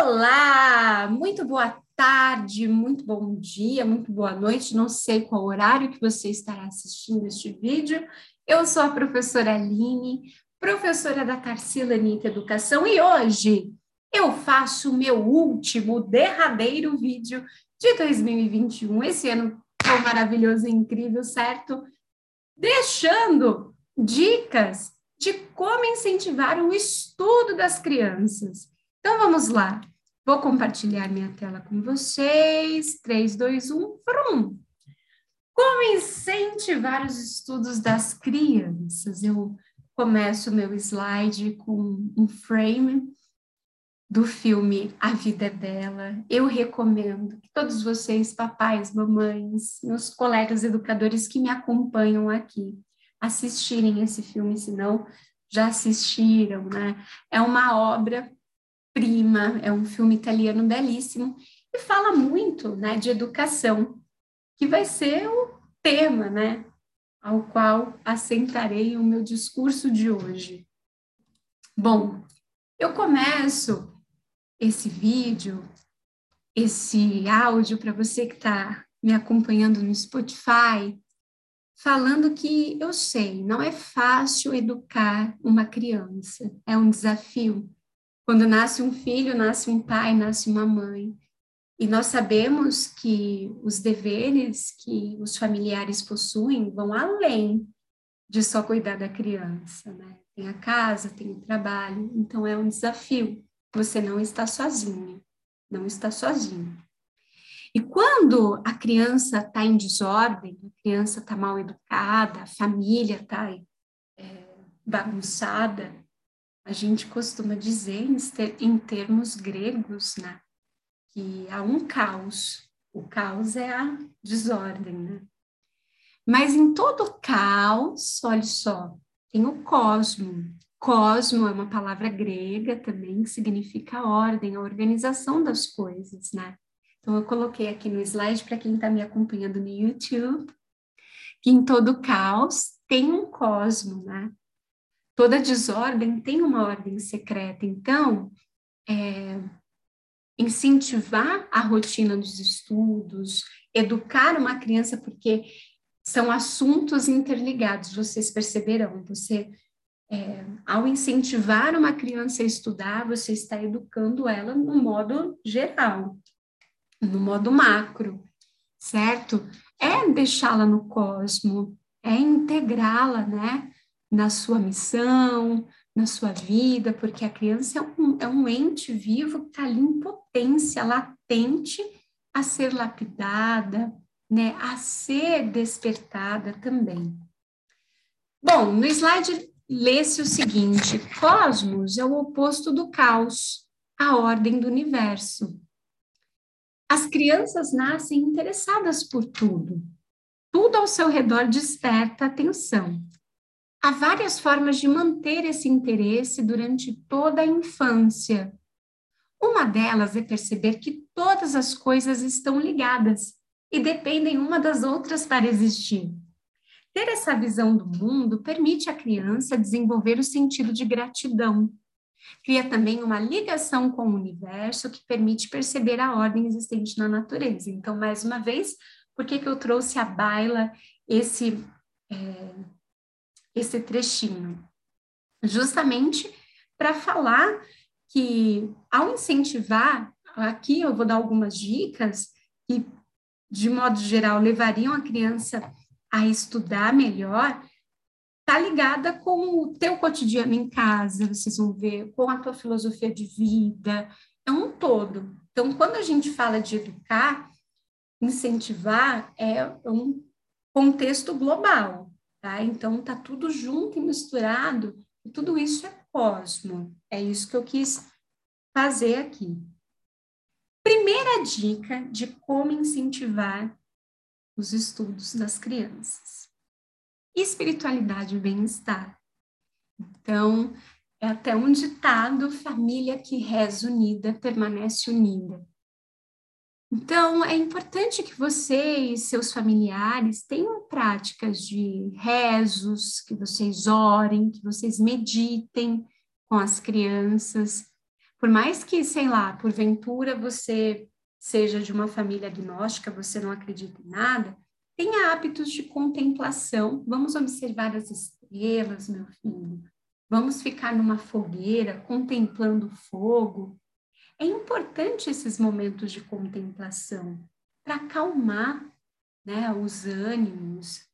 Olá, muito boa tarde, muito bom dia, muito boa noite. Não sei qual horário que você estará assistindo este vídeo. Eu sou a professora Aline, professora da Tarsila Anitta Educação, e hoje eu faço o meu último, derradeiro vídeo de 2021. Esse ano foi maravilhoso e incrível, certo? Deixando dicas de como incentivar o estudo das crianças. Então vamos lá. Vou compartilhar minha tela com vocês. 3, 2, 1, vrum! Como incentivar os estudos das crianças? Eu começo o meu slide com um frame do filme A Vida é Bela. Eu recomendo que todos vocês, papais, mamães, meus colegas educadores que me acompanham aqui, assistirem esse filme, se não já assistiram, né? É uma obra Prima, é um filme italiano belíssimo e fala muito, né, de educação, que vai ser o tema, né, ao qual assentarei o meu discurso de hoje. Bom, eu começo esse vídeo, esse áudio para você que está me acompanhando no Spotify, falando que eu sei, não é fácil educar uma criança, é um desafio. Quando nasce um filho, nasce um pai, nasce uma mãe. E nós sabemos que os deveres que os familiares possuem vão além de só cuidar da criança, né? Tem a casa, tem o trabalho, então é um desafio. Você não está sozinho, não está sozinho. E quando a criança está em desordem, a criança está mal educada, a família está é, bagunçada, a gente costuma dizer em termos gregos, né, que há um caos. O caos é a desordem, né? Mas em todo caos, olha só, tem o cosmo. Cosmo é uma palavra grega também que significa ordem, a organização das coisas, né? Então eu coloquei aqui no slide para quem está me acompanhando no YouTube, que em todo caos tem um cosmo, né? Toda desordem tem uma ordem secreta. Então, é, incentivar a rotina dos estudos, educar uma criança, porque são assuntos interligados, vocês perceberão. Você, é, ao incentivar uma criança a estudar, você está educando ela no modo geral, no modo macro, certo? É deixá-la no cosmo, é integrá-la, né? Na sua missão, na sua vida, porque a criança é um, é um ente vivo que está ali em potência, latente a ser lapidada, né, a ser despertada também. Bom, no slide lê-se o seguinte: cosmos é o oposto do caos, a ordem do universo. As crianças nascem interessadas por tudo. Tudo ao seu redor desperta atenção. Há várias formas de manter esse interesse durante toda a infância. Uma delas é perceber que todas as coisas estão ligadas e dependem uma das outras para existir. Ter essa visão do mundo permite à criança desenvolver o sentido de gratidão. Cria também uma ligação com o universo que permite perceber a ordem existente na natureza. Então, mais uma vez, por que, que eu trouxe à baila esse. É, esse trechinho, justamente para falar que ao incentivar, aqui eu vou dar algumas dicas que, de modo geral, levariam a criança a estudar melhor, tá ligada com o teu cotidiano em casa, vocês vão ver, com a tua filosofia de vida, é um todo. Então, quando a gente fala de educar, incentivar é um contexto global, tá? Então tá tudo junto e misturado, e tudo isso é cosmo. É isso que eu quis fazer aqui. Primeira dica de como incentivar os estudos das crianças. Espiritualidade e bem-estar. Então, é até um ditado: família que reza unida permanece unida. Então, é importante que você e seus familiares tenham práticas de rezos, que vocês orem, que vocês meditem com as crianças, Por mais que, sei lá, porventura você seja de uma família agnóstica, você não acredita em nada, tenha hábitos de contemplação. Vamos observar as estrelas, meu filho. Vamos ficar numa fogueira contemplando o fogo. É importante esses momentos de contemplação para acalmar né, os ânimos,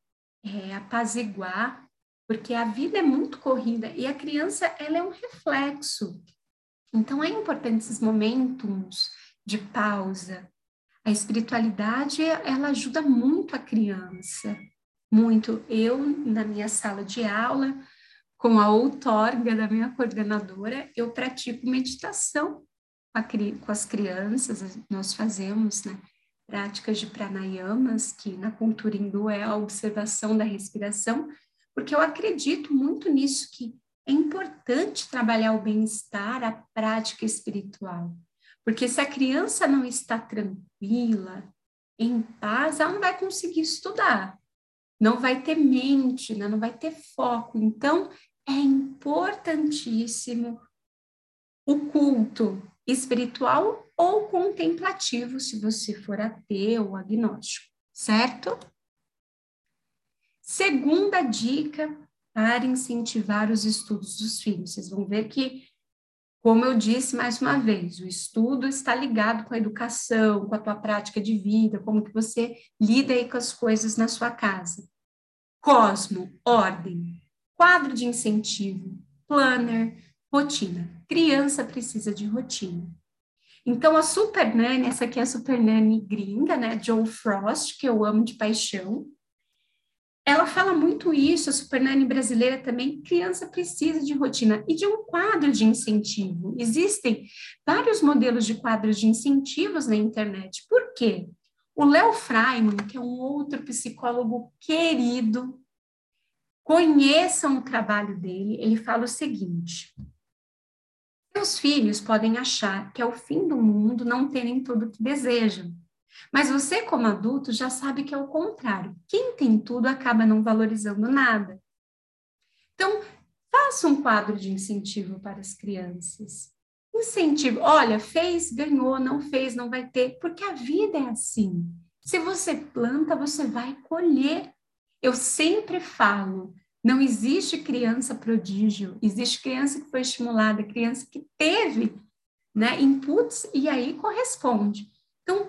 é, apaziguar, porque a vida é muito corrida e a criança ela é um reflexo. Então é importante esses momentos de pausa. A espiritualidade ela ajuda muito a criança, muito. Eu na minha sala de aula com a outorga da minha coordenadora, eu pratico meditação com as crianças, nós fazemos né, práticas de pranayamas, que na cultura hindu é a observação da respiração, porque eu acredito muito nisso, que é importante trabalhar o bem-estar, a prática espiritual. Porque se a criança não está tranquila, em paz, ela não vai conseguir estudar, não vai ter mente, né? não vai ter foco. Então, é importantíssimo o culto espiritual ou contemplativo, se você for ateu ou agnóstico, certo? Segunda dica para incentivar os estudos dos filhos. Vocês vão ver que, como eu disse mais uma vez, o estudo está ligado com a educação, com a tua prática de vida, como que você lida aí com as coisas na sua casa. Cosmo, ordem, quadro de incentivo, planner, rotina. Criança precisa de rotina. Então, a Super Nanny, essa aqui é a Super Nanny gringa, né? Joe Frost, que eu amo de paixão. Ela fala muito isso, a Super Nanny brasileira também. Criança precisa de rotina e de um quadro de incentivo. Existem vários modelos de quadros de incentivos na internet. Por quê? O Léo Freiman, que é um outro psicólogo querido, conheçam o trabalho dele, ele fala o seguinte: seus filhos podem achar que é o fim do mundo não terem tudo o que desejam. Mas você, como adulto, já sabe que é o contrário. Quem tem tudo acaba não valorizando nada. Então, faça um quadro de incentivo para as crianças. Incentivo, olha, fez, ganhou, não fez, não vai ter, porque a vida é assim. Se você planta, você vai colher. Eu sempre falo, não existe criança prodígio, existe criança que foi estimulada, criança que teve né, inputs e aí corresponde. Então,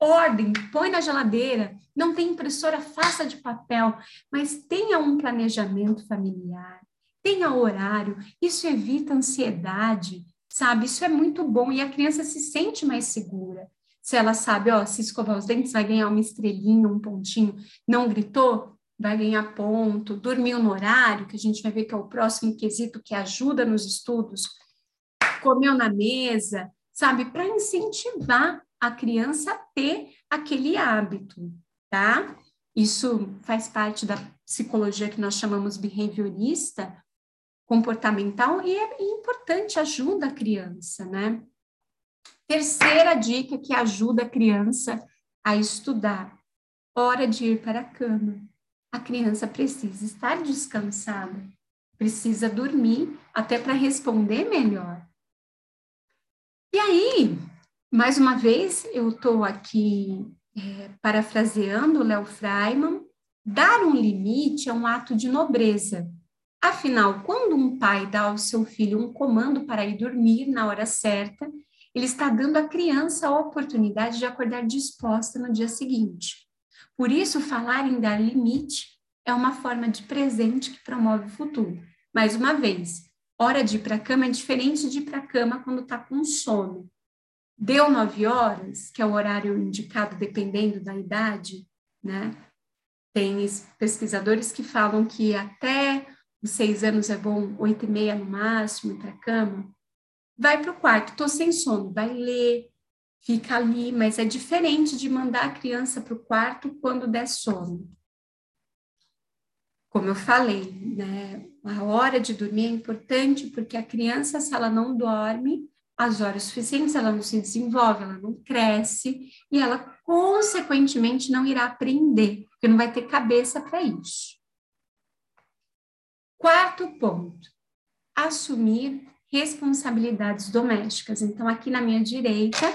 ordem, põe na geladeira, não tem impressora, faça de papel, mas tenha um planejamento familiar, tenha horário, isso evita ansiedade, sabe? Isso é muito bom. E a criança se sente mais segura. Se ela sabe, ó, se escovar os dentes vai ganhar uma estrelinha, um pontinho, não gritou, vai ganhar ponto, dormiu no horário, que a gente vai ver que é o próximo quesito que ajuda nos estudos, comeu na mesa, sabe, para incentivar a criança a ter aquele hábito, tá? Isso faz parte da psicologia que nós chamamos behaviorista, comportamental, e é importante, ajuda a criança, né? Terceira dica que ajuda a criança a estudar: hora de ir para a cama a criança precisa estar descansada, precisa dormir até para responder melhor. E aí, mais uma vez, eu estou aqui é, parafraseando Léo Freiman, dar um limite é um ato de nobreza. Afinal, quando um pai dá ao seu filho um comando para ir dormir na hora certa, ele está dando à criança a oportunidade de acordar disposta no dia seguinte. Por isso, falar em dar limite é uma forma de presente que promove o futuro. Mais uma vez, hora de ir para a cama é diferente de ir para a cama quando está com sono. Deu nove horas, que é o horário indicado dependendo da idade, né? Tem pesquisadores que falam que até os seis anos é bom, oito e meia no máximo, ir para a cama. Vai para o quarto, estou sem sono, vai ler, fica ali, mas é diferente de mandar a criança para o quarto quando der sono. Como eu falei, né, a hora de dormir é importante porque a criança, se ela não dorme as horas suficientes, ela não se desenvolve, ela não cresce e ela, consequentemente, não irá aprender, porque não vai ter cabeça para isso. Quarto ponto: assumir responsabilidades domésticas. Então, aqui na minha direita,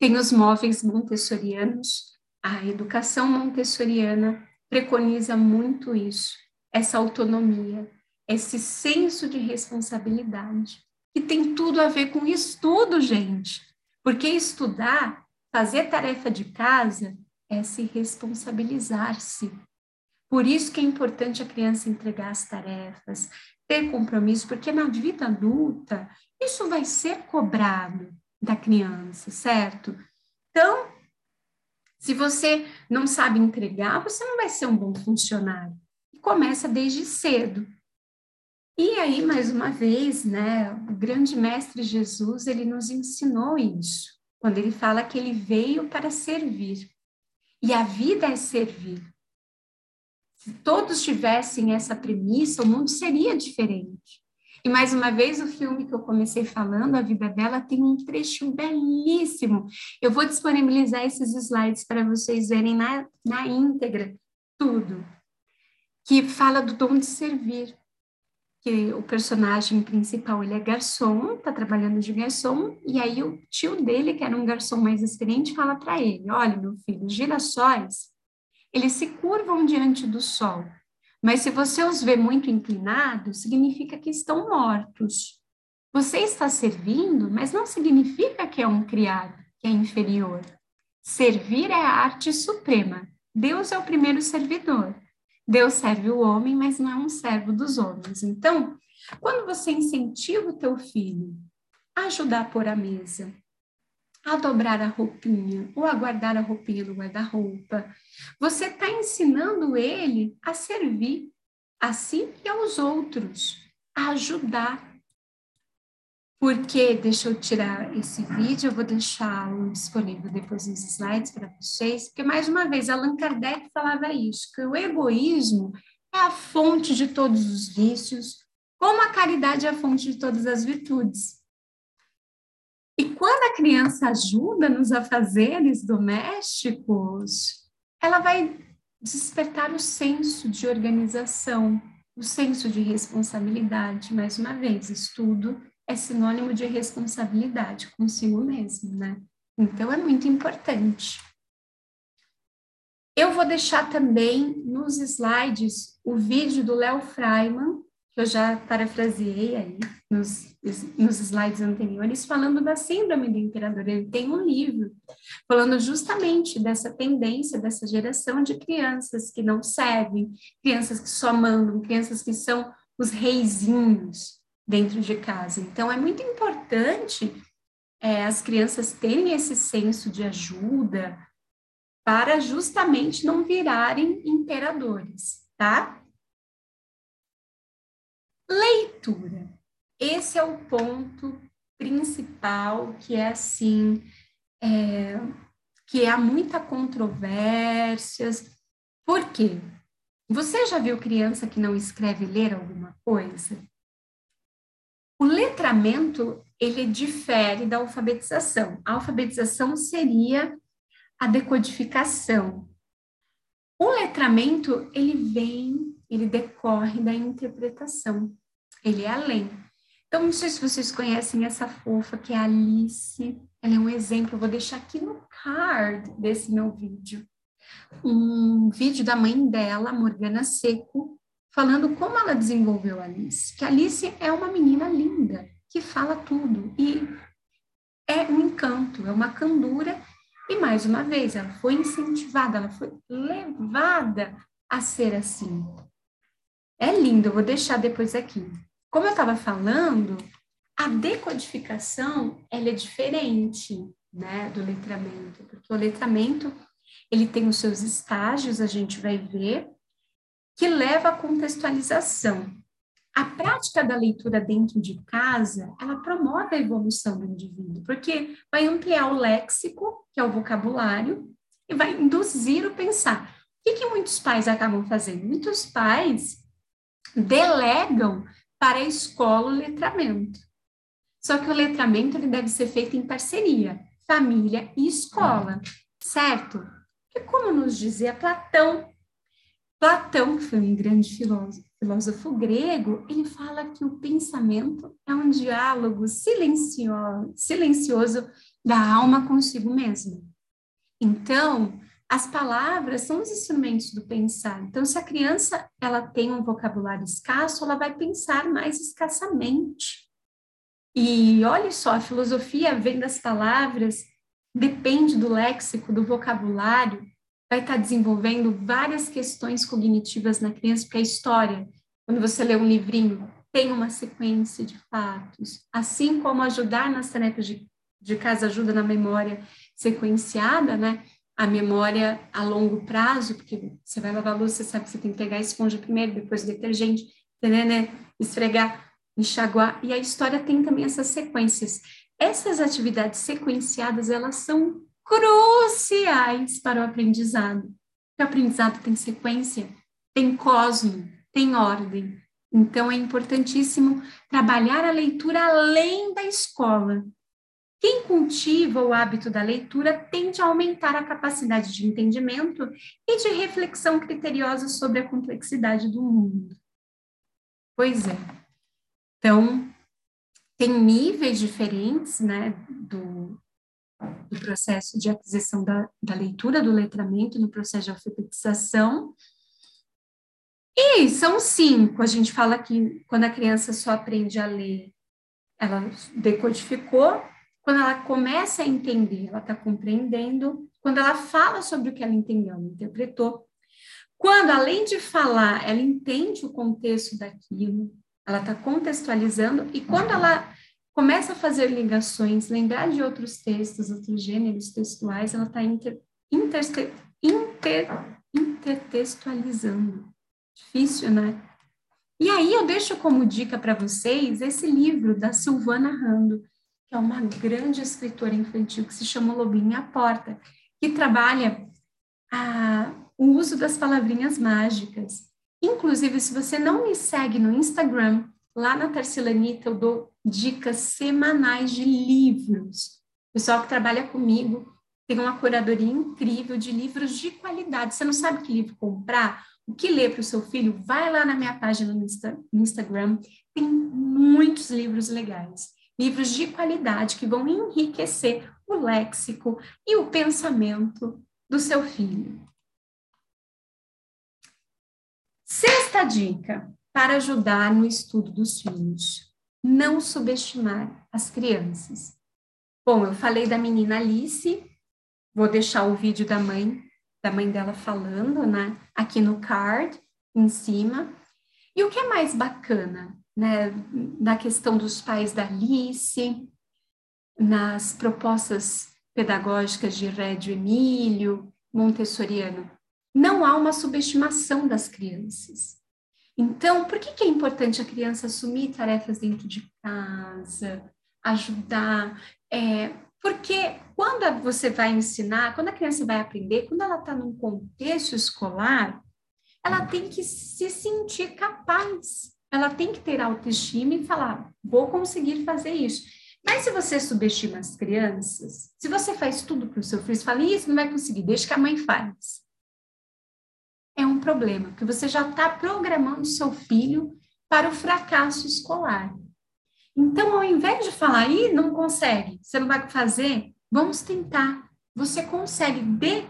tem os móveis montessorianos. A educação montessoriana preconiza muito isso, essa autonomia, esse senso de responsabilidade, que tem tudo a ver com estudo, gente. Porque estudar, fazer tarefa de casa, é se responsabilizar-se. Por isso que é importante a criança entregar as tarefas, ter compromisso, porque na vida adulta isso vai ser cobrado da criança, certo? Então, se você não sabe entregar, você não vai ser um bom funcionário. E começa desde cedo. E aí, mais uma vez, né, o grande mestre Jesus, ele nos ensinou isso, quando ele fala que ele veio para servir. E a vida é servir. Se todos tivessem essa premissa, o mundo seria diferente. E mais uma vez, o filme que eu comecei falando, A Vida Dela, tem um trecho belíssimo. Eu vou disponibilizar esses slides para vocês verem na, na íntegra tudo. Que fala do dom de servir. Que o personagem principal ele é garçom, está trabalhando de garçom, e aí o tio dele, que era um garçom mais experiente, fala para ele: Olha, meu filho, os girassóis eles se curvam diante do sol. Mas se você os vê muito inclinados, significa que estão mortos. Você está servindo, mas não significa que é um criado, que é inferior. Servir é a arte suprema. Deus é o primeiro servidor. Deus serve o homem, mas não é um servo dos homens. Então, quando você incentiva o teu filho a ajudar a pôr a mesa, a dobrar a roupinha ou a guardar a roupinha no guarda-roupa. Você está ensinando ele a servir a si e aos outros, a ajudar. Porque, deixa eu tirar esse vídeo, eu vou deixá-lo disponível depois nos slides para vocês, porque, mais uma vez, Allan Kardec falava isso, que o egoísmo é a fonte de todos os vícios, como a caridade é a fonte de todas as virtudes. E quando a criança ajuda nos afazeres domésticos, ela vai despertar o senso de organização, o senso de responsabilidade. Mais uma vez, estudo é sinônimo de responsabilidade consigo mesmo, né? Então é muito importante. Eu vou deixar também nos slides o vídeo do Léo Freiman, eu já parafraseei aí nos, nos slides anteriores, falando da síndrome do imperador. Ele tem um livro falando justamente dessa tendência, dessa geração de crianças que não servem, crianças que só mandam, crianças que são os reizinhos dentro de casa. Então, é muito importante é, as crianças terem esse senso de ajuda para justamente não virarem imperadores, tá? Leitura. Esse é o ponto principal que é assim, é, que há muita controvérsias. Por quê? Você já viu criança que não escreve ler alguma coisa? O letramento, ele difere da alfabetização. A alfabetização seria a decodificação. O letramento, ele vem, ele decorre da interpretação ele é além. Então, não sei se vocês conhecem essa fofa que é a Alice. Ela é um exemplo, eu vou deixar aqui no card desse meu vídeo. Um vídeo da mãe dela, Morgana Seco, falando como ela desenvolveu a Alice. Que a Alice é uma menina linda, que fala tudo. E é um encanto, é uma candura. E mais uma vez, ela foi incentivada, ela foi levada a ser assim. É lindo, eu vou deixar depois aqui. Como eu estava falando, a decodificação ela é diferente né, do letramento, porque o letramento ele tem os seus estágios, a gente vai ver, que leva à contextualização. A prática da leitura dentro de casa, ela promove a evolução do indivíduo, porque vai ampliar o léxico, que é o vocabulário, e vai induzir o pensar. O que, que muitos pais acabam fazendo? Muitos pais delegam para a escola o letramento. Só que o letramento ele deve ser feito em parceria, família e escola, certo? E como nos dizia Platão, Platão, que foi um grande filósofo, filósofo grego, ele fala que o pensamento é um diálogo silencioso, silencioso da alma consigo mesma. Então, as palavras são os instrumentos do pensar. Então, se a criança ela tem um vocabulário escasso, ela vai pensar mais escassamente. E olha só, a filosofia vem das palavras, depende do léxico, do vocabulário, vai estar desenvolvendo várias questões cognitivas na criança, porque a história, quando você lê um livrinho, tem uma sequência de fatos, assim como ajudar nas tarefas de, de casa ajuda na memória sequenciada, né? A memória a longo prazo, porque você vai lavar a louça, você sabe que você tem que pegar a esponja primeiro, depois o detergente, né, esfregar, enxaguar, e a história tem também essas sequências. Essas atividades sequenciadas, elas são cruciais para o aprendizado. O aprendizado tem sequência, tem cosmo, tem ordem. Então, é importantíssimo trabalhar a leitura além da escola. Quem cultiva o hábito da leitura tende a aumentar a capacidade de entendimento e de reflexão criteriosa sobre a complexidade do mundo. Pois é. Então, tem níveis diferentes, né, do, do processo de aquisição da, da leitura, do letramento, no processo de alfabetização. E são cinco. A gente fala que quando a criança só aprende a ler, ela decodificou. Quando ela começa a entender, ela está compreendendo. Quando ela fala sobre o que ela entendeu, ela interpretou. Quando, além de falar, ela entende o contexto daquilo, ela está contextualizando. E quando ela começa a fazer ligações, lembrar de outros textos, outros gêneros textuais, ela está inter, inter, inter, intertextualizando. Difícil, né? E aí eu deixo como dica para vocês esse livro da Silvana Rando, que é uma grande escritora infantil que se chama Lobinho à Porta, que trabalha a, o uso das palavrinhas mágicas. Inclusive, se você não me segue no Instagram, lá na Tarcilanita eu dou dicas semanais de livros. O pessoal que trabalha comigo tem uma curadoria incrível de livros de qualidade. Você não sabe que livro comprar? O que ler para o seu filho? Vai lá na minha página no, Insta, no Instagram. Tem muitos livros legais. Livros de qualidade que vão enriquecer o léxico e o pensamento do seu filho. Sexta dica para ajudar no estudo dos filhos não subestimar as crianças. Bom, eu falei da menina Alice, vou deixar o vídeo da mãe, da mãe dela falando, né, aqui no card, em cima. E o que é mais bacana, né, na questão dos pais da Alice, nas propostas pedagógicas de Rédio Emílio, Montessoriano, não há uma subestimação das crianças. Então, por que, que é importante a criança assumir tarefas dentro de casa, ajudar? É, porque quando você vai ensinar, quando a criança vai aprender, quando ela está num contexto escolar, ela tem que se sentir capaz, ela tem que ter autoestima e falar: vou conseguir fazer isso. Mas se você subestima as crianças, se você faz tudo para o seu filho, você fala: isso não vai conseguir, deixa que a mãe faz é um problema, porque você já está programando seu filho para o fracasso escolar. Então, ao invés de falar, aí não consegue, você não vai fazer, vamos tentar. Você consegue de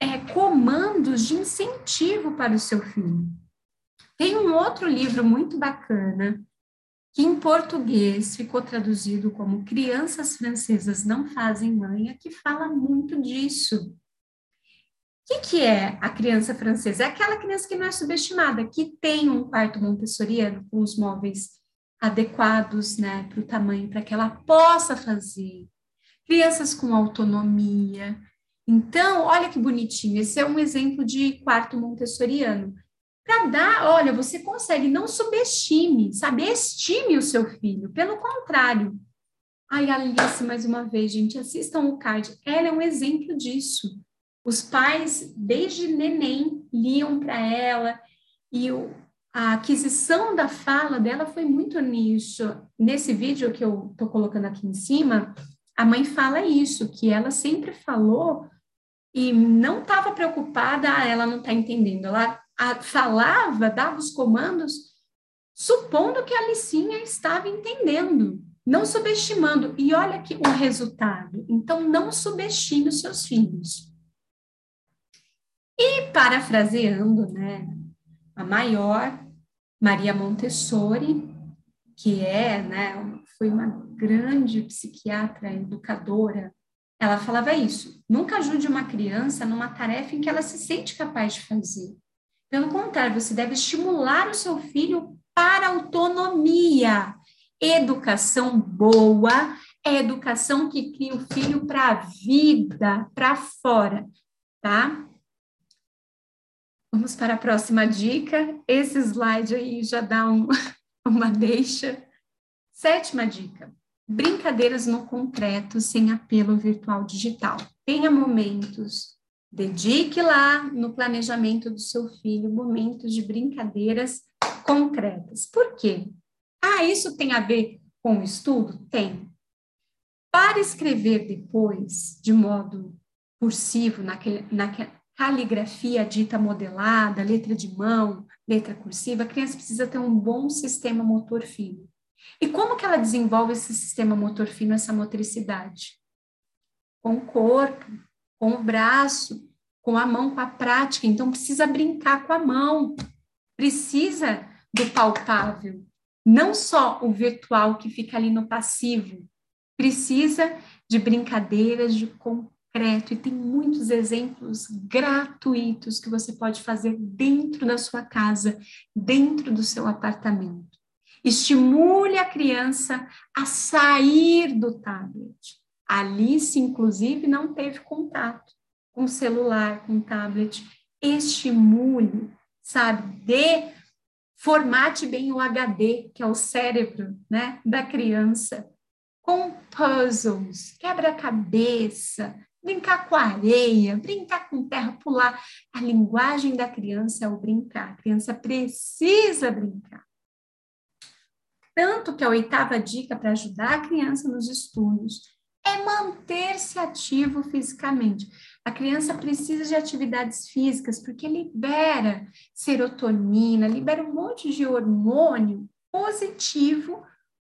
é, comandos de incentivo para o seu filho. Tem um outro livro muito bacana, que em português ficou traduzido como Crianças Francesas Não Fazem Manha, que fala muito disso que, que é a criança francesa? É aquela criança que não é subestimada, que tem um quarto montessoriano com os móveis adequados né, para o tamanho, para que ela possa fazer. Crianças com autonomia. Então, olha que bonitinho, esse é um exemplo de quarto montessoriano. Para dar, olha, você consegue, não subestime, sabe? Estime o seu filho, pelo contrário. Ai, Alice, mais uma vez, gente, assistam o card. Ela é um exemplo disso. Os pais, desde neném, liam para ela e o, a aquisição da fala dela foi muito nisso. Nesse vídeo que eu estou colocando aqui em cima, a mãe fala isso, que ela sempre falou e não estava preocupada, ah, ela não está entendendo. Ela falava, dava os comandos, supondo que a Licinha estava entendendo, não subestimando. E olha que o resultado. Então, não subestime os seus filhos. E parafraseando, né, a maior, Maria Montessori, que é, né, foi uma grande psiquiatra, educadora, ela falava isso: nunca ajude uma criança numa tarefa em que ela se sente capaz de fazer. Pelo contrário, você deve estimular o seu filho para autonomia. Educação boa é educação que cria o filho para a vida, para fora, tá? Vamos para a próxima dica. Esse slide aí já dá um, uma deixa. Sétima dica: brincadeiras no concreto sem apelo virtual digital. Tenha momentos, dedique lá no planejamento do seu filho momentos de brincadeiras concretas. Por quê? Ah, isso tem a ver com o estudo? Tem. Para escrever depois, de modo cursivo, naquele, naquele, caligrafia dita modelada, letra de mão, letra cursiva, a criança precisa ter um bom sistema motor fino. E como que ela desenvolve esse sistema motor fino, essa motricidade? Com o corpo, com o braço, com a mão, com a prática. Então, precisa brincar com a mão, precisa do palpável, não só o virtual que fica ali no passivo, precisa de brincadeiras de concreto e tem muitos exemplos gratuitos que você pode fazer dentro da sua casa, dentro do seu apartamento. Estimule a criança a sair do tablet. Alice, inclusive, não teve contato com celular, com tablet. Estimule, sabe? Dê, formate bem o HD, que é o cérebro né, da criança, com puzzles, quebra-cabeça, brincar com areia, brincar com terra, pular. A linguagem da criança é o brincar. A criança precisa brincar. Tanto que a oitava dica para ajudar a criança nos estudos é manter-se ativo fisicamente. A criança precisa de atividades físicas porque libera serotonina, libera um monte de hormônio positivo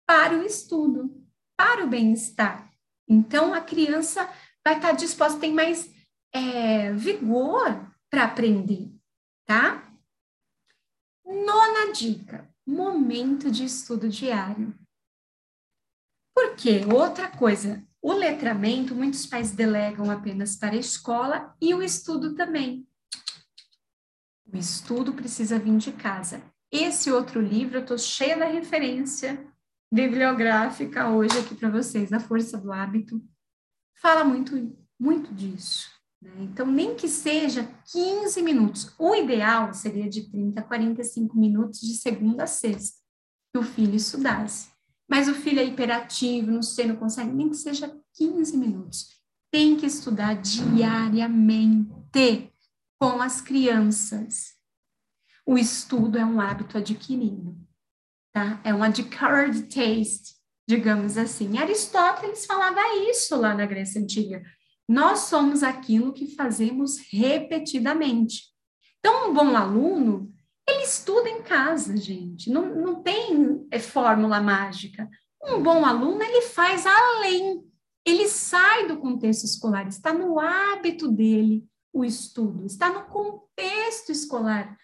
para o estudo, para o bem-estar. Então, a criança vai estar disposta, tem mais é, vigor para aprender, tá? Nona dica: momento de estudo diário. Por quê? Outra coisa, o letramento, muitos pais delegam apenas para a escola e o estudo também. O estudo precisa vir de casa. Esse outro livro, eu estou cheia da referência bibliográfica hoje aqui para vocês, A Força do Hábito, fala muito, muito disso. Né? Então, nem que seja 15 minutos. O ideal seria de 30 a 45 minutos de segunda a sexta, que o filho estudasse. Mas o filho é hiperativo, não sei, não consegue, nem que seja 15 minutos. Tem que estudar diariamente com as crianças. O estudo é um hábito adquirido, tá? É um acquired taste digamos assim. Aristóteles falava isso lá na Grécia Antiga. Nós somos aquilo que fazemos repetidamente. Então, um bom aluno, ele estuda em casa, gente. Não, não tem é, fórmula mágica. Um bom aluno, ele faz além. Ele sai do contexto escolar, está no hábito dele o estudo, está no contexto escolar.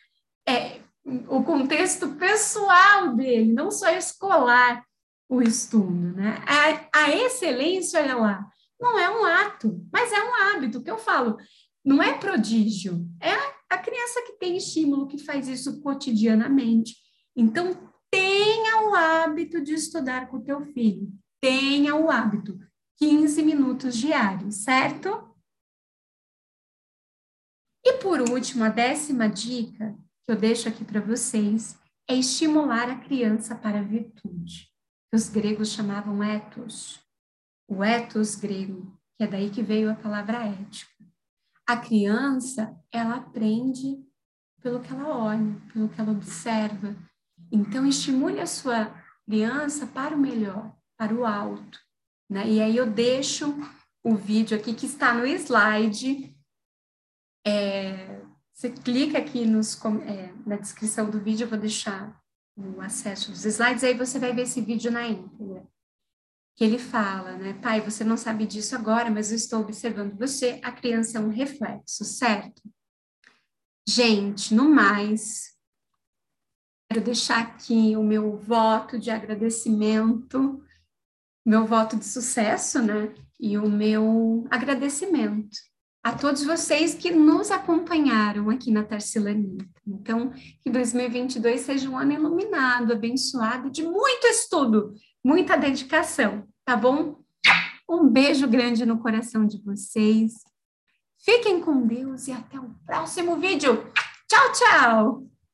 É, o contexto pessoal dele, não só escolar o estudo, né? A, a excelência, olha lá, não é um ato, mas é um hábito, que eu falo, não é prodígio, é a criança que tem estímulo, que faz isso cotidianamente. Então, tenha o hábito de estudar com o teu filho, tenha o hábito, 15 minutos diários, certo? E por último, a décima dica que eu deixo aqui para vocês é estimular a criança para a virtude os gregos chamavam ethos. O ethos grego, que é daí que veio a palavra ética. A criança, ela aprende pelo que ela olha, pelo que ela observa. Então, estimule a sua criança para o melhor, para o alto. Né? E aí eu deixo o vídeo aqui que está no slide. É, Você clica aqui nos, é, na descrição do vídeo, eu vou deixar o acesso dos slides, aí você vai ver esse vídeo na íntegra. Que ele fala, né? Pai, você não sabe disso agora, mas eu estou observando você. A criança é um reflexo, certo? Gente, no mais, quero deixar aqui o meu voto de agradecimento, meu voto de sucesso, né? E o meu agradecimento a todos vocês que nos acompanharam aqui na Tarsilanita. Então, que 2022 seja um ano iluminado, abençoado, de muito estudo, muita dedicação, tá bom? Um beijo grande no coração de vocês. Fiquem com Deus e até o próximo vídeo. Tchau, tchau!